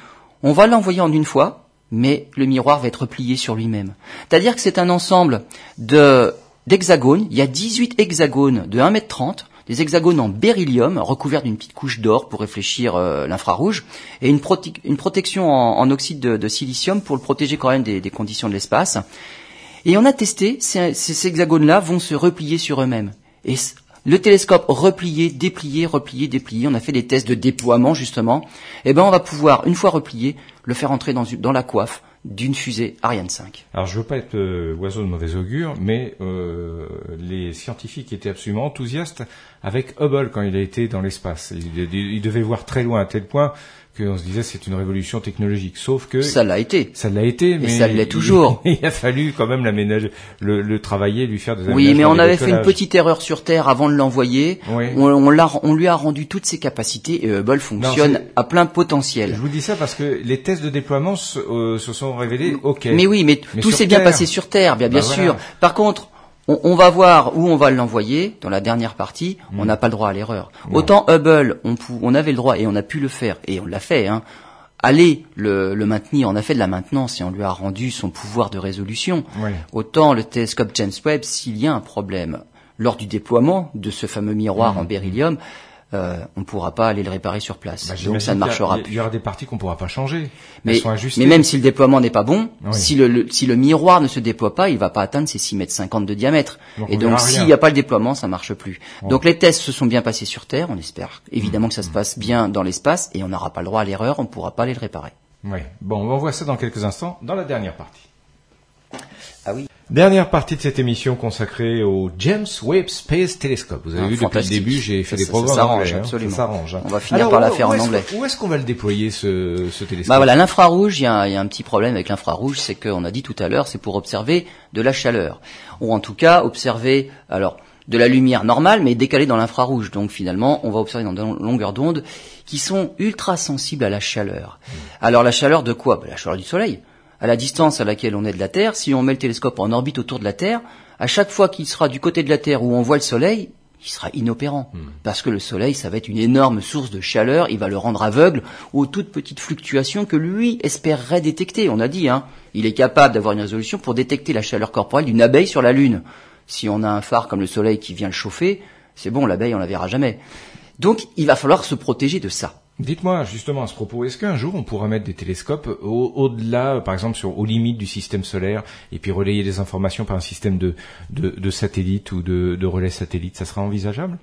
on va l'envoyer en une fois, mais le miroir va être replié sur lui-même. C'est-à-dire que c'est un ensemble de, d'hexagones. Il y a 18 hexagones de 1m30, des hexagones en beryllium, recouverts d'une petite couche d'or pour réfléchir euh, l'infrarouge, et une, prote- une protection en, oxyde de, silicium pour le protéger quand même des, conditions de l'espace. Et on a testé, ces, hexagones-là vont se replier sur eux-mêmes. Et le télescope replié, déplié, replié, déplié, on a fait des tests de déploiement justement, et ben on va pouvoir, une fois replié, le faire entrer dans la coiffe d'une fusée Ariane 5. Alors je veux pas être euh, oiseau de mauvais augure, mais euh, les scientifiques étaient absolument enthousiastes avec Hubble quand il a été dans l'espace. Il, il devait voir très loin à tel point qu'on se disait c'est une révolution technologique. Sauf que Ça l'a été. ça l'a été, mais ça l'est toujours. Il, il a fallu quand même l'aménager, le, le travailler, lui faire des Oui, mais on avait fait une petite erreur sur Terre avant de l'envoyer. Oui. On, on l'a- on lui a rendu toutes ses capacités et Hubble fonctionne c'est- à plein Je potentiel. vous dis ça parce que les tests de déploiement se, euh, se sont révélés OK. Mais oui, mais, Mais tout s'est bien passé sur Terre, bien, bien Bah sûr. voilà. Par contre, on, on va voir où on va l'envoyer dans la dernière partie. On n'a pas le droit à l'erreur. Autant Hubble, on, pou- on avait le droit et on a pu le faire et on l'a fait. Hein. Aller le, le maintenir, on a fait de la maintenance et on lui a rendu son pouvoir de résolution. Oui. Autant le télescope James Webb, s'il y a un problème lors du déploiement de ce fameux miroir en beryllium, euh, on ne pourra pas aller le réparer sur place. Bah, Donc ça ne marchera Il plus. y aura des parties qu'on pourra pas changer. Mais, sont mais même si le déploiement n'est pas bon, Oui. si, le, le- si le miroir ne se déploie pas, il va pas atteindre ses 6 mètres 50 de diamètre. Donc et on donc s'il n'y a pas le déploiement, ça marche plus. Bon. Donc les tests se sont bien passés sur Terre, on espère évidemment que ça se passe bien dans l'espace et on n'aura pas le droit à l'erreur, on ne pourra pas aller le réparer. Oui. Bon, on voit ça dans quelques instants, dans la dernière partie. Ah oui. Dernière partie de cette émission consacrée au James Webb Space Telescope. Vous avez Ah, vu depuis le début, j'ai fait Ça, des programmes ça en hein. absolument. Ça s'arrange. hein. On va finir par la faire en anglais. Où est-ce qu'on va le déployer ce, ce télescope? Bah voilà, l'infrarouge, il y, a un- il y a un petit problème avec l'infrarouge, c'est qu'on a dit tout à l'heure, c'est pour observer de la chaleur. Ou en tout cas, observer, alors, de la lumière normale, mais décalée dans l'infrarouge. Donc finalement, on va observer dans des longueurs d'onde qui sont ultra sensibles à la chaleur. Alors la chaleur de quoi? Bah, La chaleur du Soleil. À la distance à laquelle on est de la Terre, si on met le télescope en orbite autour de la Terre, à chaque fois qu'il sera du côté de la Terre où on voit le Soleil, il sera inopérant. Parce que le Soleil, ça va être une énorme source de chaleur, il va le rendre aveugle aux toutes petites fluctuations que lui espérerait détecter. On a dit, hein, il est capable d'avoir une résolution pour détecter la chaleur corporelle d'une abeille sur la Lune. Si on a un phare comme le Soleil qui vient le chauffer, c'est bon, l'abeille, on la verra jamais. Donc, il va falloir se protéger de ça. Dites-moi justement à ce propos, est-ce qu'un jour on pourra mettre des télescopes au- au-delà, par exemple, sur, aux limites du système solaire, et puis relayer des informations par un système de, de, de satellite ou de, de relais satellite Ça sera envisageable?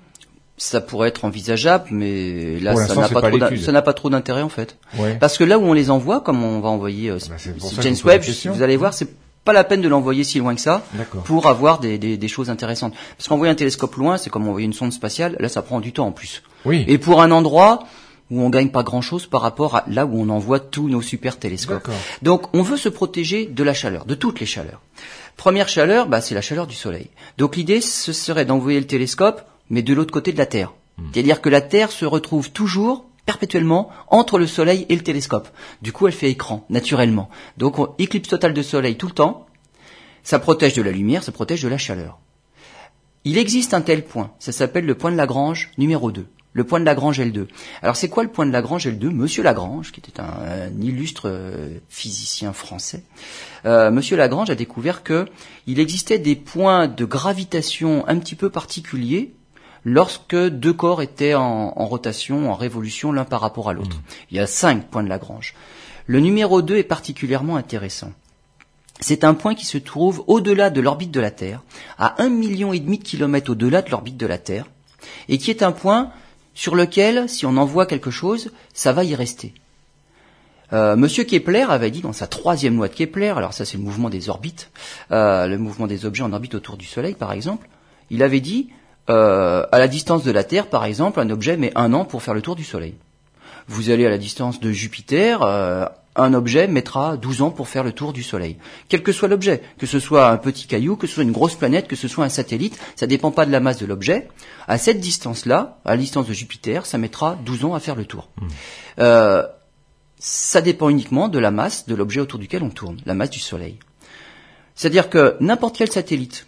Ça pourrait être envisageable, mais là, ça n'a pas, pas trop d'in- l'étude. ça n'a pas trop d'intérêt en fait. Ouais. Parce que là où on les envoie, comme on va envoyer euh, Bah, ça que James Webb, vous allez voir, c'est pas la peine de l'envoyer si loin que ça pour avoir des, des, des choses intéressantes. Parce qu'envoyer un télescope loin, c'est comme envoyer une sonde spatiale. Là, ça prend du temps en plus. Oui. Et pour un endroit où on gagne pas grand chose par rapport à là où on envoie tous nos super télescopes. Donc, on veut se protéger de la chaleur, de toutes les chaleurs. Première chaleur, bah, c'est la chaleur du soleil. Donc, l'idée, ce serait d'envoyer le télescope, mais de l'autre côté de la Terre. C'est-à-dire que la Terre se retrouve toujours perpétuellement entre le soleil et le télescope. Du coup, elle fait écran, naturellement. Donc, on, éclipse totale de soleil tout le temps. Ça protège de la lumière, ça protège de la chaleur. Il existe un tel point, ça s'appelle le point de Lagrange numéro 2. Le point de Lagrange L2. Alors c'est quoi le point de Lagrange L2 Monsieur Lagrange, qui était un, un illustre euh, physicien français, euh, Monsieur Lagrange a découvert que il existait des points de gravitation un petit peu particuliers lorsque deux corps étaient en, en rotation, en révolution l'un par rapport à l'autre. Il y a cinq points de Lagrange. Le numéro 2 est particulièrement intéressant. C'est un point qui se trouve au-delà de l'orbite de la Terre, à un million et demi de kilomètres au-delà de l'orbite de la Terre, et qui est un point sur lequel, si on envoie quelque chose, ça va y rester. Euh, Monsieur Kepler avait dit dans sa troisième loi de Kepler, alors ça c'est le mouvement des orbites, euh, le mouvement des objets en orbite autour du Soleil par exemple, il avait dit euh, à la distance de la Terre, par exemple, un objet met un an pour faire le tour du Soleil. Vous allez à la distance de Jupiter, euh, un objet mettra 12 ans pour faire le tour du Soleil. Quel que soit l'objet, que ce soit un petit caillou, que ce soit une grosse planète, que ce soit un satellite, ça dépend pas de la masse de l'objet. À cette distance-là, à la distance de Jupiter, ça mettra 12 ans à faire le tour. Euh, ça dépend uniquement de la masse de l'objet autour duquel on tourne, la masse du Soleil. C'est-à-dire que n'importe quel satellite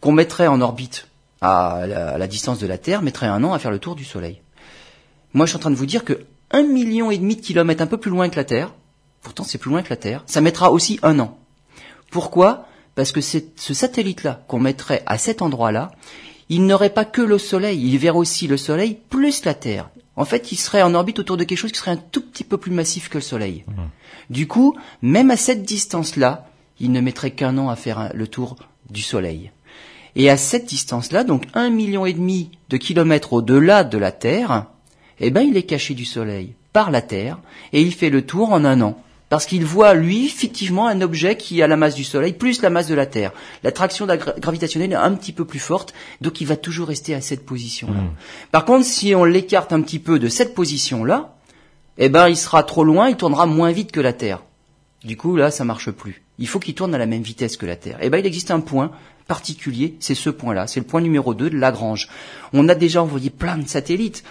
qu'on mettrait en orbite à la, à la distance de la Terre mettrait un an à faire le tour du Soleil. Moi, je suis en train de vous dire que un million et demi de kilomètres un peu plus loin que la Terre, pourtant c'est plus loin que la Terre, ça mettra aussi un an. Pourquoi? Parce que ce satellite-là qu'on mettrait à cet endroit-là, il n'aurait pas que le Soleil, il verrait aussi le Soleil plus la Terre. En fait, il serait en orbite autour de quelque chose qui serait un tout petit peu plus massif que le Soleil. Du coup, même à cette distance-là, il ne mettrait qu'un an à faire un- le tour du Soleil. Et à cette distance-là, donc un million et demi de kilomètres au-delà de la Terre, eh ben, il est caché du Soleil par la Terre et il fait le tour en un an. Parce qu'il voit, lui, fictivement, un objet qui a la masse du Soleil plus la masse de la Terre. L'attraction gra- gravitationnelle est un petit peu plus forte, donc il va toujours rester à cette position-là. Par contre, si on l'écarte un petit peu de cette position-là, eh ben, il sera trop loin, il tournera moins vite que la Terre. Du coup, là, ça marche plus. Il faut qu'il tourne à la même vitesse que la Terre. Eh ben, il existe un point particulier, c'est ce point-là. C'est le point numéro 2 de Lagrange. On a déjà envoyé plein de satellites.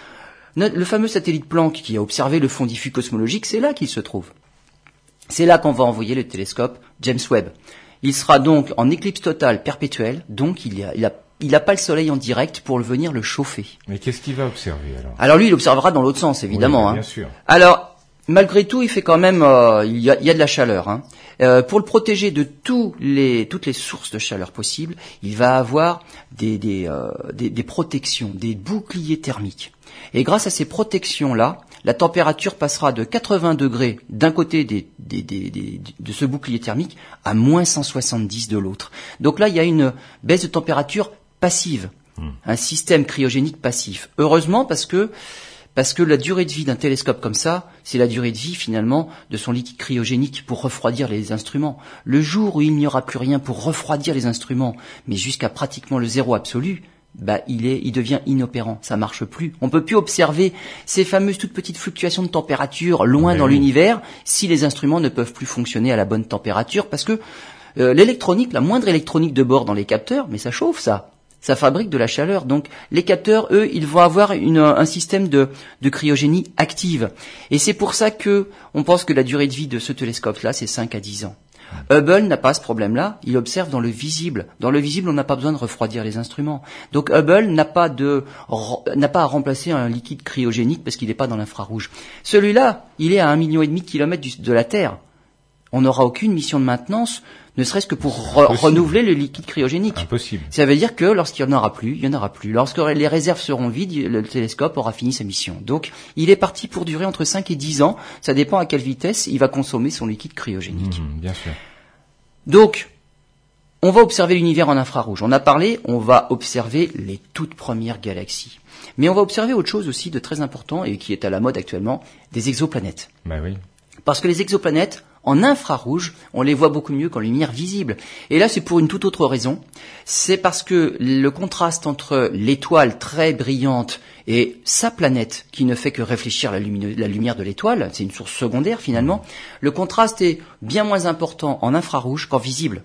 Le fameux satellite Planck qui a observé le fond diffus cosmologique, c'est là qu'il se trouve. C'est là qu'on va envoyer le télescope James Webb. Il sera donc en éclipse totale perpétuelle, donc il a, il a, il a pas le soleil en direct pour le venir le chauffer. Mais qu'est-ce qu'il va observer alors? Alors lui, il observera dans l'autre sens, évidemment. Oui, hein. bien sûr. Alors, malgré tout, il fait quand même, euh, il, y a, il y a de la chaleur. Hein. Euh, pour le protéger de tous les, toutes les sources de chaleur possibles, il va avoir des, des, euh, des, des protections, des boucliers thermiques. Et grâce à ces protections-là, la température passera de 80 degrés d'un côté des, des, des, des- de ce bouclier thermique à moins 170 de l'autre. Donc là, il y a une baisse de température passive, un système cryogénique passif. Heureusement parce que parce que la durée de vie d'un télescope comme ça, c'est la durée de vie finalement de son liquide cryogénique pour refroidir les instruments. Le jour où il n'y aura plus rien pour refroidir les instruments, mais jusqu'à pratiquement le zéro absolu, bah il est, il devient inopérant, ça marche plus. On peut plus observer ces fameuses toutes petites fluctuations de température loin dans oui. l'univers si les instruments ne peuvent plus fonctionner à la bonne température parce que euh, l'électronique, la moindre électronique de bord dans les capteurs, mais ça chauffe ça ça fabrique de la chaleur. Donc les capteurs, eux, ils vont avoir une- un système de, de cryogénie active. Et c'est pour ça que on pense que la durée de vie de ce télescope-là, c'est 5 à 10 ans. Hubble n'a pas ce problème-là, il observe dans le visible. Dans le visible, on n'a pas besoin de refroidir les instruments. Donc Hubble n'a pas de n'a pas à remplacer un liquide cryogénique parce qu'il n'est pas dans l'infrarouge. Celui-là, il est à un million et demi de kilomètres de la Terre. On n'aura aucune mission de maintenance, ne serait-ce que pour re- Impossible. renouveler le liquide cryogénique. Impossible. Ça veut dire que lorsqu'il n'y en aura plus, il n'y en aura plus. Lorsque les réserves seront vides, le télescope aura fini sa mission. Donc, il est parti pour durer entre 5 et 10 ans. Ça dépend à quelle vitesse il va consommer son liquide cryogénique. Mhm, bien sûr. Donc, on va observer l'univers en infrarouge. On a parlé, on va observer les toutes premières galaxies. Mais on va observer autre chose aussi de très important et qui est à la mode actuellement, des exoplanètes. Bah oui. Parce que les exoplanètes, en infrarouge, on les voit beaucoup mieux qu'en lumière visible. Et là, c'est pour une toute autre raison. C'est parce que le contraste entre l'étoile très brillante et sa planète, qui ne fait que réfléchir la, lumière de l'étoile, c'est une source secondaire finalement, le contraste est bien moins important en infrarouge qu'en visible.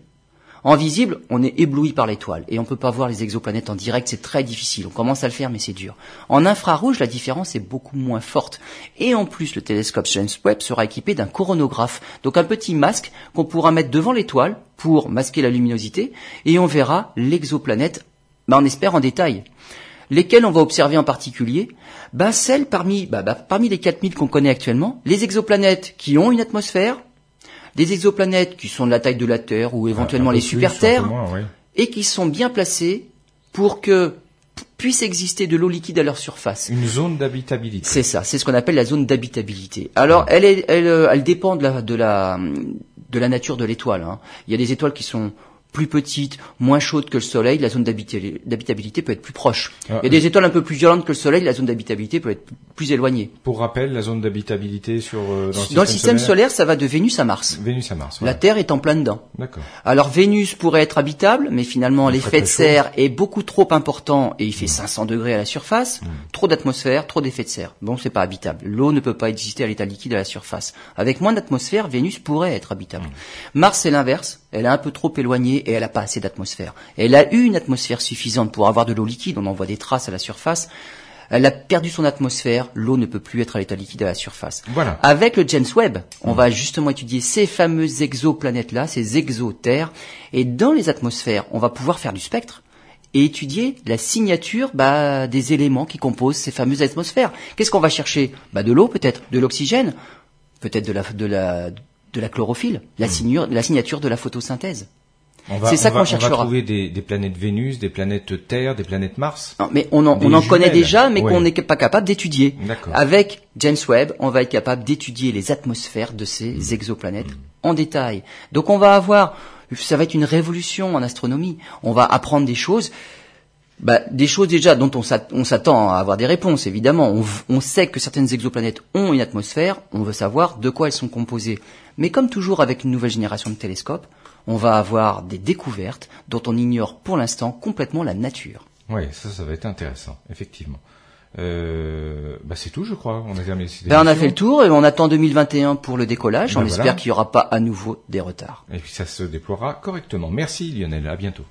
En visible, on est ébloui par l'étoile et on peut pas voir les exoplanètes en direct, c'est très difficile. On commence à le faire mais c'est dur. En infrarouge, la différence est beaucoup moins forte. Et en plus, le télescope James Webb sera équipé d'un coronographe, donc un petit masque qu'on pourra mettre devant l'étoile pour masquer la luminosité et on verra l'exoplanète, bah, on espère en détail. Lesquelles on va observer en particulier? Bah, Celles parmi, bah, parmi les 4000 qu'on connaît actuellement, les exoplanètes qui ont une atmosphère, des exoplanètes qui sont de la taille de la Terre ou éventuellement peu les super-terres, oui. et qui sont bien placés pour que puisse exister de l'eau liquide à leur surface. Une zone d'habitabilité. C'est ça, c'est ce qu'on appelle la zone d'habitabilité. Alors, elle, est, elle, euh, elle dépend de la, de la, de la nature de l'étoile. hein. Il y a des étoiles qui sont plus petite, moins chaude que le Soleil, la zone d'habita- d'habitabilité peut être plus proche. Ah, Il y a des étoiles un peu plus violentes que le Soleil, la zone d'habitabilité peut être plus éloignée. Pour rappel, la zone d'habitabilité sur euh, dans le Dans le système solaire, ça va de Vénus à Mars. Vénus à Mars. La. Terre est en plein dedans. D'accord. Alors Vénus pourrait être habitable, mais finalement l'effet de serre est beaucoup trop important et il fait 500 degrés à la surface. Trop d'atmosphère, trop d'effet de serre. Bon, c'est pas habitable. L'eau ne peut pas exister à l'état liquide à la surface. Avec moins d'atmosphère, Vénus pourrait être habitable. Mars c'est l'inverse. Elle est un peu trop éloignée et elle a pas assez d'atmosphère. Elle a eu une atmosphère suffisante pour avoir de l'eau liquide. On en voit des traces à la surface. Elle a perdu son atmosphère. L'eau ne peut plus être à l'état liquide à la surface. Voilà. Avec le James Webb, on va justement étudier ces fameuses exoplanètes-là, ces exoterres, et dans les atmosphères, on va pouvoir faire du spectre et étudier la signature bah, des éléments qui composent ces fameuses atmosphères. Qu'est-ce qu'on va chercher? Bah, De l'eau peut-être, de l'oxygène, peut-être de la, de la, de la chlorophylle, la, signure- la signature de la photosynthèse. On C'est ça on qu'on On cherchera. va trouver des, des planètes Vénus, des planètes Terre, des planètes Mars. Non, mais on en, on connaît déjà, mais Ouais. qu'on n'est pas capable d'étudier. Avec James Webb, on va être capable d'étudier les atmosphères de ces Mmh. exoplanètes en détail. Donc on va avoir, ça va être une révolution en astronomie. On va apprendre des choses, bah, des choses déjà dont on s'att- on s'attend à avoir des réponses. Évidemment, on, on sait que certaines exoplanètes ont une atmosphère. On veut savoir de quoi elles sont composées. Mais comme toujours avec une nouvelle génération de télescopes, on va avoir des découvertes dont on ignore pour l'instant complètement la nature. Oui, ça, ça va être intéressant, effectivement. Euh, bah c'est tout, je crois. On a terminé Ben, on a fait le tour et on attend 2021 pour le décollage. Ben on voilà. espère qu'il n'y aura pas à nouveau des retards. Et puis ça se déploiera correctement. Merci Lionel, à bientôt.